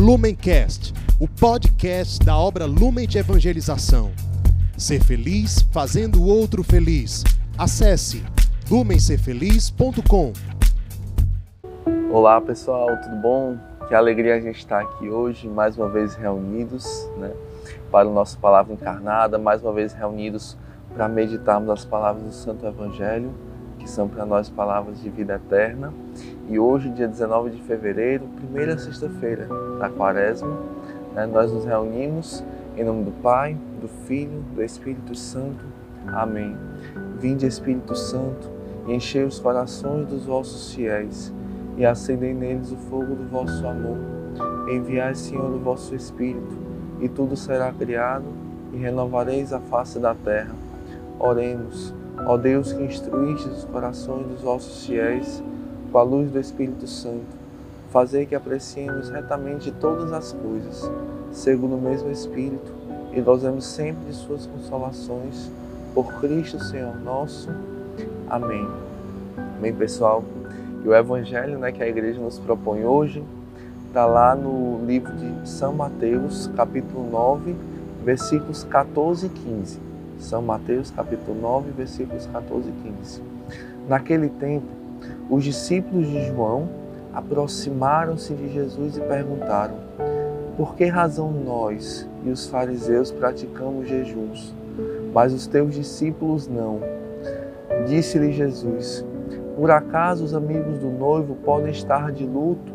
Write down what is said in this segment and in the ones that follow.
Lumencast, o podcast da obra Lumen de Evangelização. Ser feliz fazendo o outro feliz. Acesse lumencerfeliz.com. Olá pessoal, tudo bom? Que alegria a gente estar aqui hoje, mais uma vez reunidos, né, para o nosso Palavra Encarnada, mais uma vez reunidos para meditarmos as palavras do Santo Evangelho, que são para nós palavras de vida eterna. E hoje, dia 19 de fevereiro, primeira sexta-feira da quaresma, né, nós nos reunimos em nome do Pai, do Filho, do Espírito Santo. Amém. Vinde, Espírito Santo, e enchei os corações dos vossos fiéis e acendei neles o fogo do vosso amor. Enviai, Senhor, o vosso Espírito, e tudo será criado, e renovareis a face da terra. Oremos, ó Deus que instruíste os corações dos vossos fiéis com a luz do Espírito Santo, fazei que apreciemos retamente todas as coisas, segundo o mesmo Espírito, e gozemos sempre de suas consolações, por Cristo Senhor nosso. Amém. Amém, pessoal. E o Evangelho né, que a igreja nos propõe hoje está lá no livro de São Mateus, capítulo 9, versículos 14 e 15. São Mateus, capítulo 9, versículos 14 e 15. Naquele tempo, os discípulos de João aproximaram-se de Jesus e perguntaram: Por que razão nós e os fariseus praticamos jejuns, mas os teus discípulos não? Disse-lhe Jesus: Por acaso os amigos do noivo podem estar de luto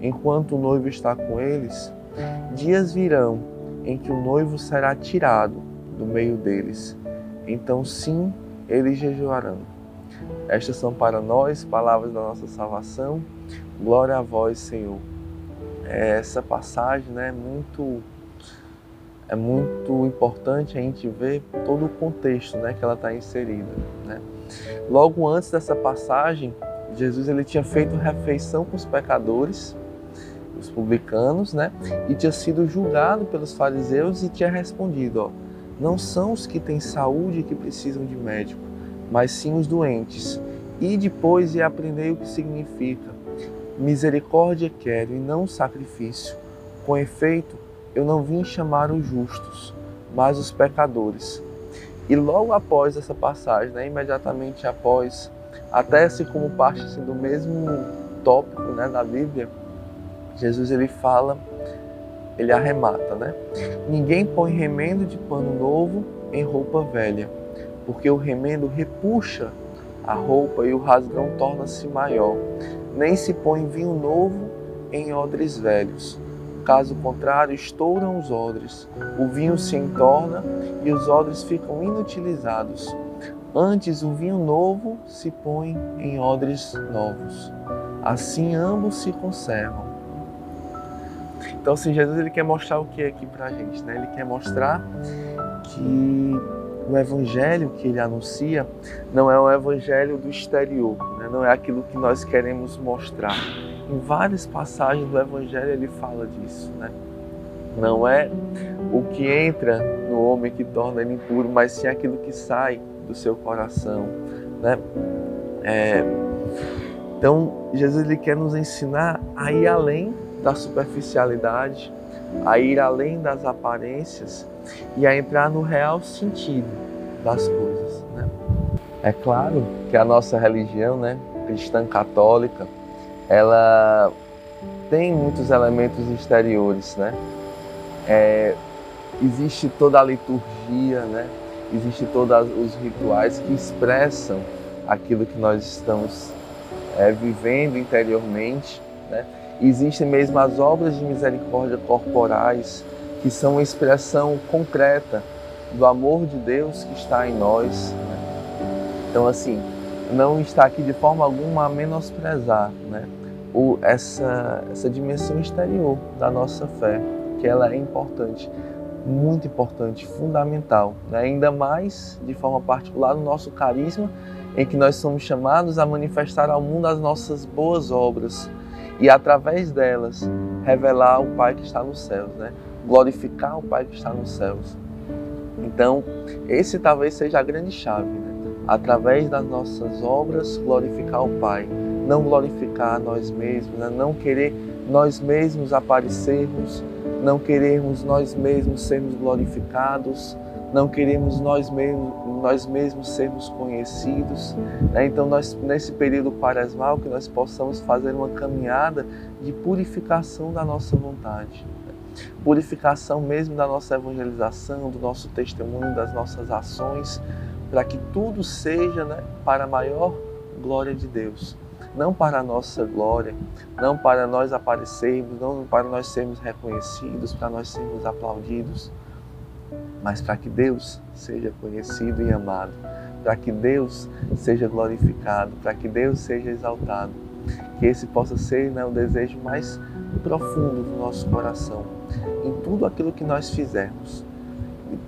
enquanto o noivo está com eles? Dias virão em que o noivo será tirado do meio deles. Então, sim, eles jejuarão. Estas são para nós palavras da nossa salvação. Glória a vós, Senhor. Essa passagem né, é muito é muito importante a gente ver todo o contexto né, que ela está inserida. Né? Logo antes dessa passagem, Jesus ele tinha feito refeição com os pecadores, os publicanos, né? e tinha sido julgado pelos fariseus e tinha respondido: ó, não são os que têm saúde que precisam de médico, mas sim os doentes. E depois e aprendei o que significa. Misericórdia quero e não sacrifício. Com efeito, eu não vim chamar os justos, mas os pecadores. E logo após essa passagem, né, imediatamente após, até se como parte assim, do mesmo tópico né, da Bíblia, Jesus ele fala ele arremata, né? Ninguém põe remendo de pano novo em roupa velha, porque o remendo repuxa a roupa e o rasgão torna-se maior. Nem se põe vinho novo em odres velhos. Caso contrário, estouram os odres, o vinho se entorna e os odres ficam inutilizados. Antes, o vinho novo se põe em odres novos. Assim, ambos se conservam. Então, assim, Jesus ele quer mostrar o que aqui para a gente, né? Ele quer mostrar que o evangelho que ele anuncia não é um evangelho do exterior, né? não é aquilo que nós queremos mostrar. Em várias passagens do evangelho ele fala disso, né? Não é o que entra no homem que torna ele impuro, mas sim aquilo que sai do seu coração, né? É... Então, Jesus ele quer nos ensinar a ir além da superficialidade, a ir além das aparências e a entrar no real sentido das coisas. Né? É claro que a nossa religião, né, cristã católica, ela tem muitos elementos exteriores, né? É, existe toda a liturgia, né? Existe todos os rituais que expressam aquilo que nós estamos é, vivendo interiormente, né? Existem mesmo as obras de misericórdia corporais, que são uma expressão concreta do amor de Deus que está em nós. Né? Então, assim, não está aqui de forma alguma a menosprezar né? o, essa, essa dimensão exterior da nossa fé, que ela é importante, muito importante, fundamental, né? ainda mais de forma particular no nosso carisma, em que nós somos chamados a manifestar ao mundo as nossas boas obras e através delas revelar o Pai que está nos céus, né? Glorificar o Pai que está nos céus. Então, esse talvez seja a grande chave, né? através das nossas obras glorificar o Pai, não glorificar nós mesmos, né? não querer nós mesmos aparecermos, não queremos nós mesmos sermos glorificados, não queremos nós mesmos, nós mesmos sermos conhecidos. Né? Então, nós, nesse período quaresmal, que nós possamos fazer uma caminhada de purificação da nossa vontade. Purificação mesmo da nossa evangelização, do nosso testemunho, das nossas ações, para que tudo seja né, para a maior glória de Deus. Não para a nossa glória, não para nós aparecermos, não para nós sermos reconhecidos, para nós sermos aplaudidos, mas para que Deus seja conhecido e amado, para que Deus seja glorificado, para que Deus seja exaltado. Que esse possa ser né, o desejo mais profundo do nosso coração, tudo aquilo que nós fizermos,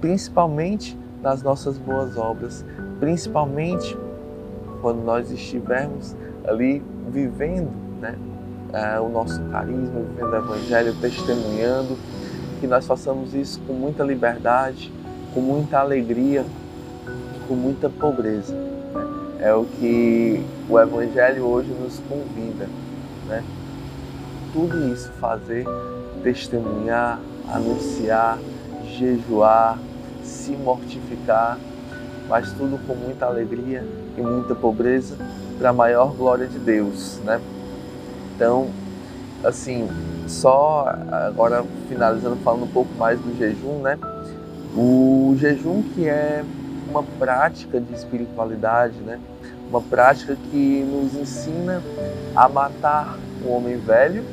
principalmente nas nossas boas obras, principalmente quando nós estivermos ali vivendo né, é, o nosso carisma, vivendo o Evangelho, testemunhando que nós façamos isso com muita liberdade, com muita alegria com muita pobreza. Né? É o que o Evangelho hoje nos convida. Né? Tudo isso fazer, testemunhar, anunciar, jejuar, se mortificar, mas tudo com muita alegria e muita pobreza para a maior glória de Deus, né? Então, assim, só agora finalizando falando um pouco mais do jejum, né? O jejum que é uma prática de espiritualidade, né? Uma prática que nos ensina a matar o homem velho,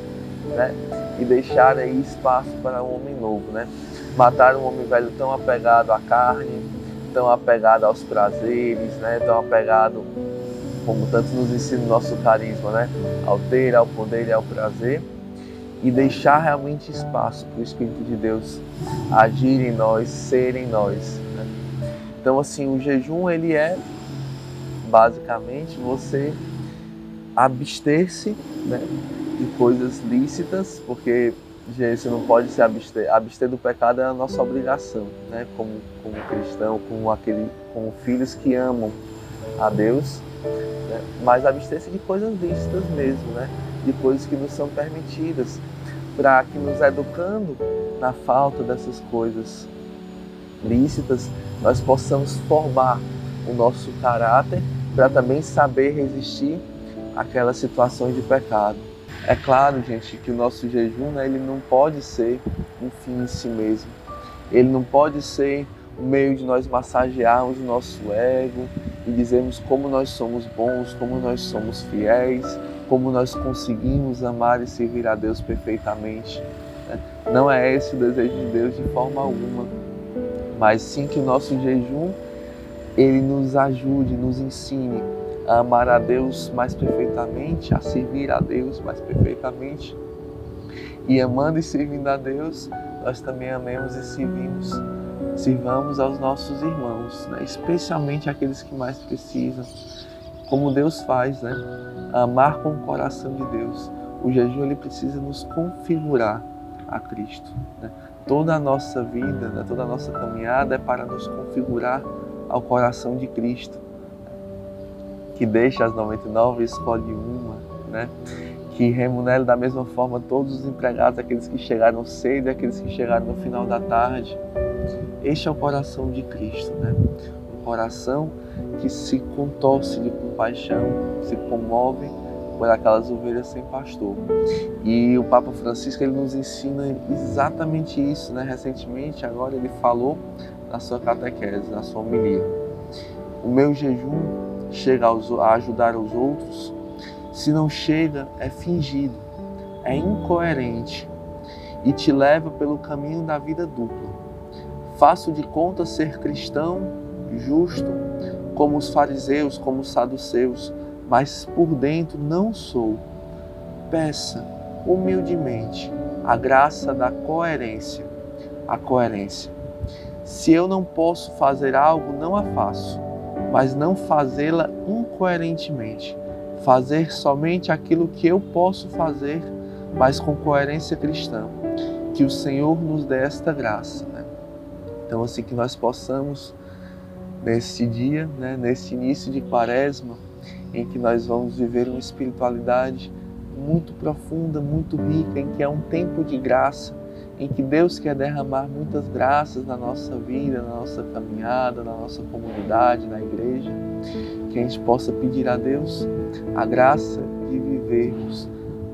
né? E deixar aí espaço para o homem novo, né? Matar um homem velho tão apegado à carne, tão apegado aos prazeres, né? Tão apegado como tanto nos ensina o nosso carisma, né? Ao ter, ao poder e ao prazer e deixar realmente espaço para o Espírito de Deus agir em nós, ser em nós. Né? Então, assim, o jejum ele é basicamente você abster-se né, de coisas lícitas, porque você não pode se abster. Abster do pecado é a nossa obrigação, né? Como, como cristão, como aquele, como filhos que amam a Deus, né? mas abster-se de coisas lícitas mesmo, né? De coisas que nos são permitidas, para que nos educando na falta dessas coisas lícitas, nós possamos formar o nosso caráter para também saber resistir àquelas situações de pecado. É claro, gente, que o nosso jejum né, ele não pode ser um fim em si mesmo. Ele não pode ser um meio de nós massagearmos o nosso ego e dizermos como nós somos bons, como nós somos fiéis, como nós conseguimos amar e servir a Deus perfeitamente. Né? Não é esse o desejo de Deus de forma alguma, mas sim que o nosso jejum ele nos ajude, nos ensine a amar a Deus mais perfeitamente, a servir a Deus mais perfeitamente. E amando e servindo a Deus, nós também amemos e servimos. Sirvamos aos nossos irmãos, né? especialmente aqueles que mais precisam como Deus faz, né? Amar com o coração de Deus. O jejum ele precisa nos configurar a Cristo. Né? Toda a nossa vida, né? toda a nossa caminhada é para nos configurar ao coração de Cristo, que deixa as 99 e escolhe uma, né? que remunera da mesma forma todos os empregados, aqueles que chegaram cedo e aqueles que chegaram no final da tarde. Este é o coração de Cristo, né? um coração que se contorce de compaixão, se comove por aquelas ovelhas sem pastor. E o Papa Francisco ele nos ensina exatamente isso, né? Recentemente, agora ele falou na sua catequese, na sua homilia. O meu jejum chega a ajudar os outros, se não chega, é fingido, é incoerente e te leva pelo caminho da vida dupla. Faço de conta ser cristão, justo, como os fariseus, como os saduceus, mas por dentro não sou. Peça humildemente a graça da coerência. A coerência. Se eu não posso fazer algo, não a faço, mas não fazê-la incoerentemente. Fazer somente aquilo que eu posso fazer, mas com coerência cristã. Que o Senhor nos dê esta graça. Né? Então, assim que nós possamos neste dia, né, neste início de quaresma, em que nós vamos viver uma espiritualidade muito profunda, muito rica, em que é um tempo de graça, em que Deus quer derramar muitas graças na nossa vida, na nossa caminhada, na nossa comunidade, na igreja, que a gente possa pedir a Deus a graça de vivermos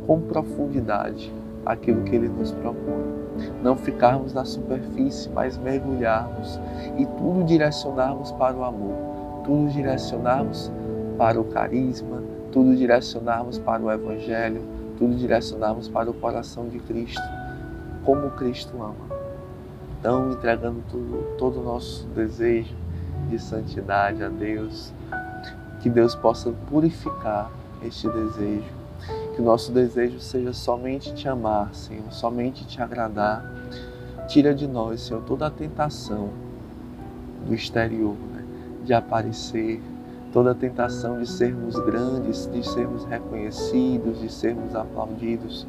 com profundidade aquilo que Ele nos propõe. Não ficarmos na superfície, mas mergulharmos e tudo direcionarmos para o amor, tudo direcionarmos para o carisma, tudo direcionarmos para o Evangelho, tudo direcionarmos para o coração de Cristo, como Cristo ama. Então, entregando tudo, todo o nosso desejo de santidade a Deus, que Deus possa purificar este desejo, que o nosso desejo seja somente te amar, Senhor, somente te agradar. Tira de nós, Senhor, toda a tentação do exterior, né? de aparecer, toda a tentação de sermos grandes, de sermos reconhecidos, de sermos aplaudidos.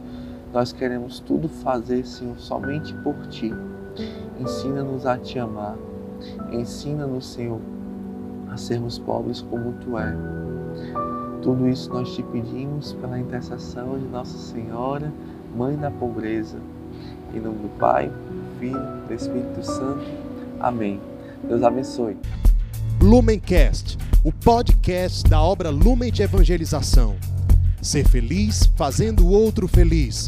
Nós queremos tudo fazer, Senhor, somente por Ti. Ensina-nos a Te amar. Ensina-nos, Senhor, a sermos pobres como Tu és. Tudo isso nós te pedimos pela intercessão de Nossa Senhora, Mãe da Pobreza. Em nome do Pai, do Filho do Espírito Santo. Amém. Deus abençoe. Lumencast, o podcast da obra Lumen de Evangelização. Ser feliz fazendo o outro feliz.